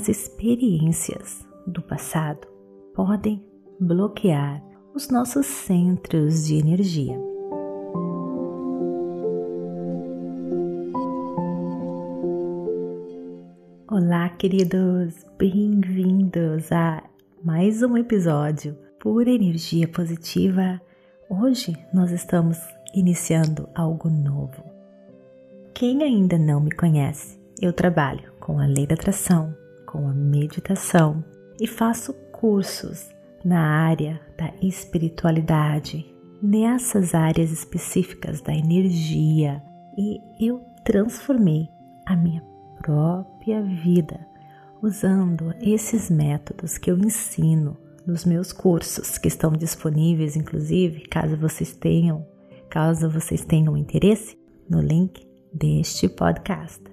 as experiências do passado podem bloquear os nossos centros de energia. Olá, queridos! Bem-vindos a mais um episódio Pura Energia Positiva. Hoje nós estamos iniciando algo novo. Quem ainda não me conhece, eu trabalho com a lei da atração, com a meditação e faço cursos na área da espiritualidade, nessas áreas específicas da energia, e eu transformei a minha própria vida usando esses métodos que eu ensino nos meus cursos que estão disponíveis, inclusive, caso vocês tenham, caso vocês tenham interesse, no link deste podcast.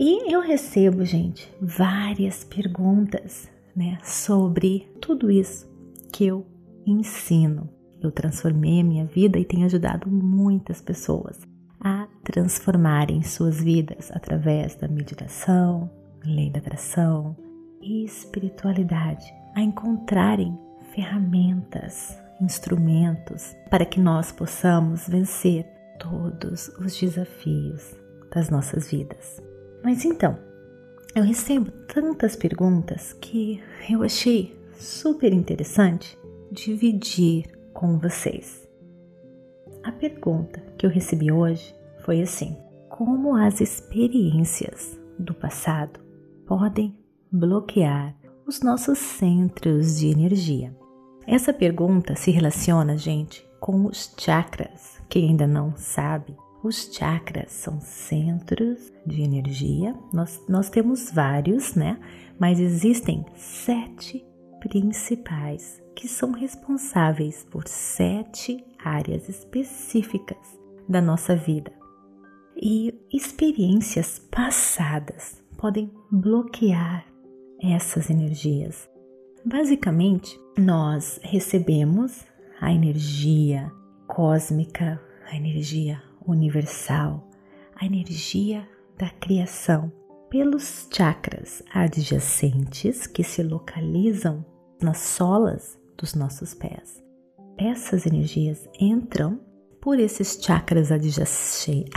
E eu recebo, gente, várias perguntas, né, sobre tudo isso que eu ensino. Eu transformei a minha vida e tenho ajudado muitas pessoas a transformarem suas vidas através da meditação, lei da atração e espiritualidade, a encontrarem ferramentas, instrumentos para que nós possamos vencer todos os desafios das nossas vidas. Mas então, eu recebo tantas perguntas que eu achei super interessante dividir com vocês. A pergunta que eu recebi hoje foi assim: como as experiências do passado podem bloquear os nossos centros de energia? Essa pergunta se relaciona, gente, com os chakras. Quem ainda não sabe, os chakras são centros de energia. Nós, nós temos vários, né? Mas existem sete principais que são responsáveis por sete áreas específicas da nossa vida. E experiências passadas podem bloquear essas energias. Basicamente, nós recebemos a energia cósmica, a energia universal, a energia da criação pelos chakras adjacentes que se localizam nas solas dos nossos pés. Essas energias entram por esses chakras adjacentes,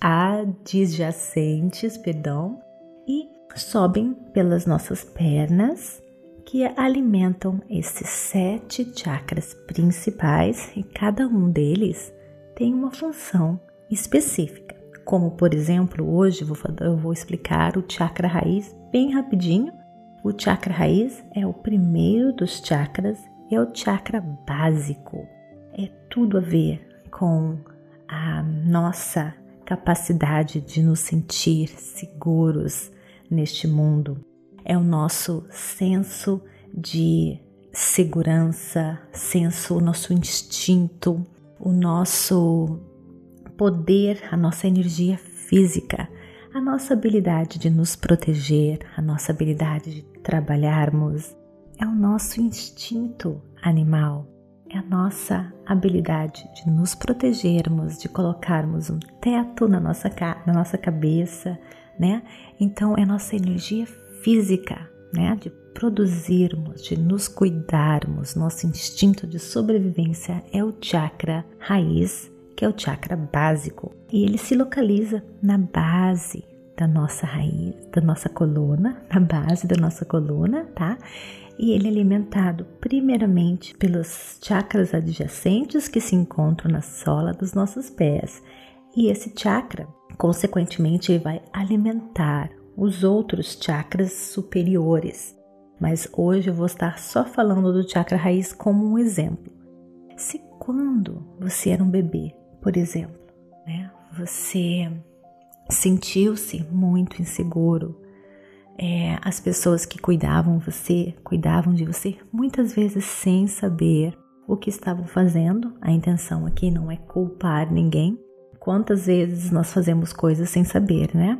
adjacentes perdão, e sobem pelas nossas pernas que alimentam esses sete chakras principais e cada um deles tem uma função específica. Como, por exemplo, hoje eu vou explicar o chakra raiz bem rapidinho. O chakra raiz é o primeiro dos chakras, é o chakra básico. É tudo a ver com a nossa capacidade de nos sentir seguros neste mundo, é o nosso senso de segurança, senso, o nosso instinto, o nosso poder, a nossa energia física, a nossa habilidade de nos proteger, a nossa habilidade de trabalharmos, é o nosso instinto animal, é a nossa habilidade de nos protegermos, de colocarmos um teto na nossa, na nossa cabeça, né? Então é nossa energia física, né? De produzirmos, de nos cuidarmos, nosso instinto de sobrevivência é o chakra raiz, que é o chakra básico, e ele se localiza na base da nossa raiz, da nossa coluna, na base da nossa coluna, tá? E ele é alimentado primeiramente pelos chakras adjacentes que se encontram na sola dos nossos pés. E esse chakra Consequentemente, vai alimentar os outros chakras superiores. Mas hoje eu vou estar só falando do chakra raiz como um exemplo. Se quando você era um bebê, por exemplo, né, você sentiu-se muito inseguro, é, as pessoas que cuidavam você, cuidavam de você, muitas vezes sem saber o que estavam fazendo. A intenção aqui não é culpar ninguém, Quantas vezes nós fazemos coisas sem saber, né?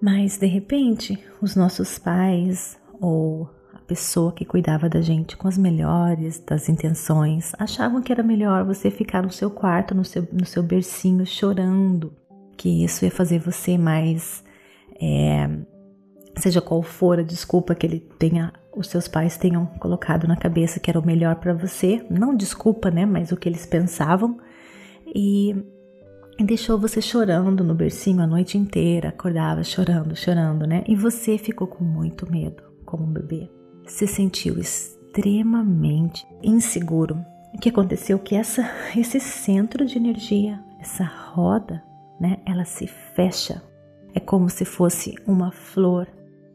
Mas de repente, os nossos pais ou a pessoa que cuidava da gente com as melhores das intenções achavam que era melhor você ficar no seu quarto, no seu, no seu bercinho chorando, que isso ia fazer você mais é, seja qual for a desculpa que ele tenha, os seus pais tenham colocado na cabeça que era o melhor para você, não desculpa, né, mas o que eles pensavam, e, deixou você chorando no bercinho a noite inteira, acordava chorando, chorando, né, e você ficou com muito medo como um bebê, se sentiu extremamente inseguro. O que aconteceu? Que essa, esse centro de energia, essa roda, né, ela se fecha. É como se fosse uma flor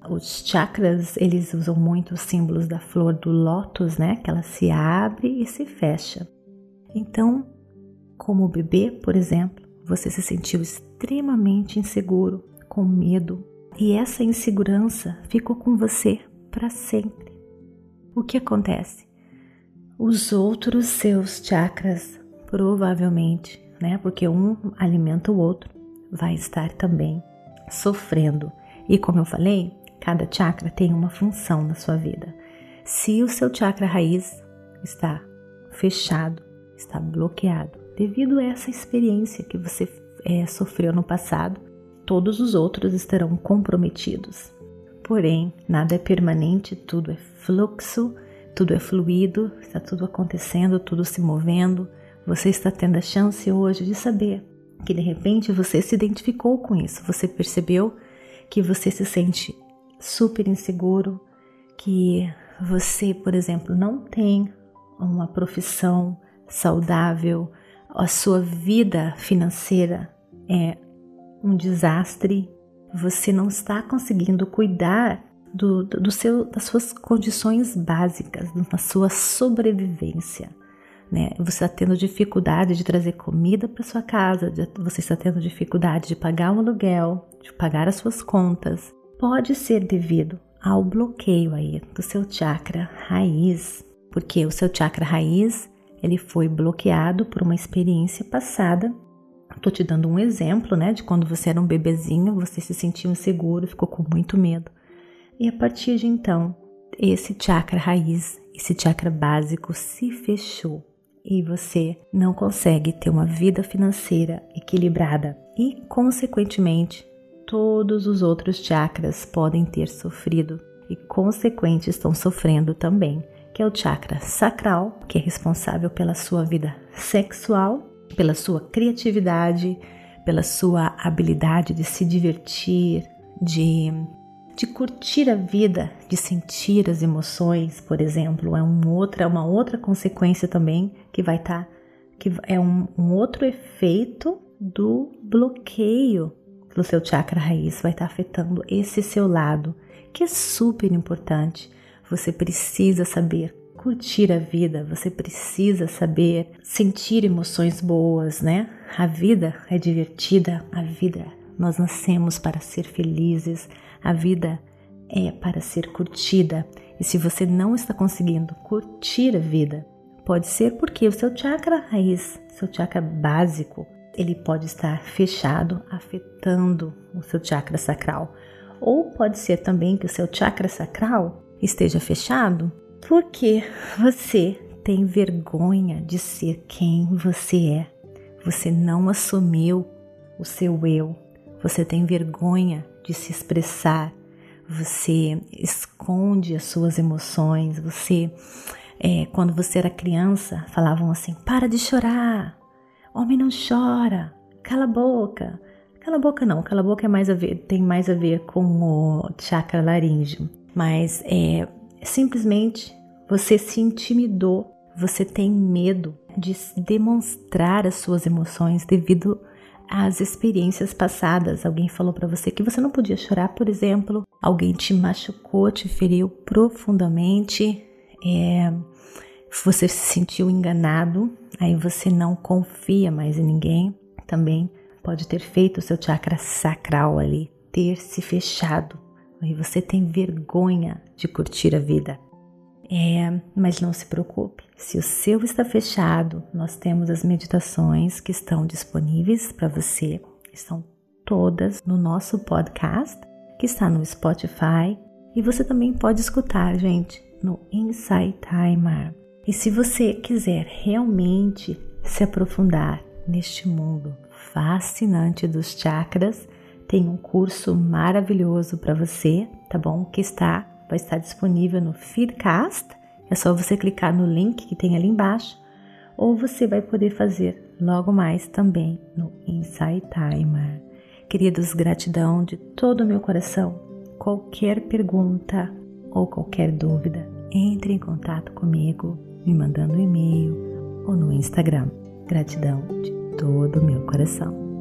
os chakras, eles usam muito os símbolos da flor do lótus, né? Que ela se abre e se fecha. Então, como bebê, por exemplo, você se sentiu extremamente inseguro, com medo, e essa insegurança ficou com você para sempre. O que acontece? Os outros seus chakras, provavelmente, né? Porque um alimenta o outro, vai estar também sofrendo. E como eu falei, Cada chakra tem uma função na sua vida. Se o seu chakra raiz está fechado, está bloqueado, devido a essa experiência que você é, sofreu no passado, todos os outros estarão comprometidos. Porém, nada é permanente, tudo é fluxo, tudo é fluido, está tudo acontecendo, tudo se movendo. Você está tendo a chance hoje de saber que de repente você se identificou com isso, você percebeu que você se sente super inseguro, que você, por exemplo, não tem uma profissão saudável, a sua vida financeira é um desastre, você não está conseguindo cuidar do, do seu, das suas condições básicas, da sua sobrevivência. Né? Você está tendo dificuldade de trazer comida para sua casa, você está tendo dificuldade de pagar um aluguel, de pagar as suas contas, pode ser devido ao bloqueio aí do seu chakra raiz, porque o seu chakra raiz ele foi bloqueado por uma experiência passada. Estou te dando um exemplo, né, de quando você era um bebezinho, você se sentiu inseguro, ficou com muito medo. E a partir de então, esse chakra raiz, esse chakra básico se fechou. E você não consegue ter uma vida financeira equilibrada. E, consequentemente, todos os outros chakras podem ter sofrido. E, consequente, estão sofrendo também, que é o chakra sacral, que é responsável pela sua vida sexual, pela sua criatividade, pela sua habilidade de se divertir, de, de curtir a vida, de sentir as emoções, por exemplo, é um outra, uma outra consequência também que vai estar, tá, que é um, um outro efeito do bloqueio do seu chakra raiz vai estar afetando esse seu lado, que é super importante. Você precisa saber curtir a vida, você precisa saber sentir emoções boas, né? A vida é divertida, a vida nós nascemos para ser felizes, a vida é para ser curtida. E se você não está conseguindo curtir a vida, pode ser porque o seu chakra raiz, seu chakra básico, ele pode estar fechado, afetando o seu chakra sacral. Ou pode ser também que o seu chakra sacral esteja fechado porque você tem vergonha de ser quem você é. Você não assumiu o seu eu. Você tem vergonha de se expressar. Você esconde as suas emoções. Você, é, quando você era criança, falavam assim: para de chorar, Homem não chora, cala a boca. Cala a boca não, cala a boca é mais a ver, tem mais a ver com o chakra laríngeo. Mas é simplesmente você se intimidou, você tem medo de demonstrar as suas emoções devido às experiências passadas. Alguém falou para você que você não podia chorar, por exemplo, alguém te machucou, te feriu profundamente. É, você se sentiu enganado, aí você não confia mais em ninguém, também pode ter feito o seu chakra sacral ali ter se fechado. Aí você tem vergonha de curtir a vida. É, mas não se preocupe, se o seu está fechado, nós temos as meditações que estão disponíveis para você, estão todas no nosso podcast, que está no Spotify, e você também pode escutar, gente, no Insight Timer. E se você quiser realmente se aprofundar neste mundo fascinante dos chakras, tem um curso maravilhoso para você, tá bom? Que está vai estar disponível no Feedcast. É só você clicar no link que tem ali embaixo, ou você vai poder fazer logo mais também no Insight Timer. Queridos, gratidão de todo o meu coração. Qualquer pergunta ou qualquer dúvida, entre em contato comigo, me mandando um e-mail ou no Instagram. Gratidão de todo o meu coração.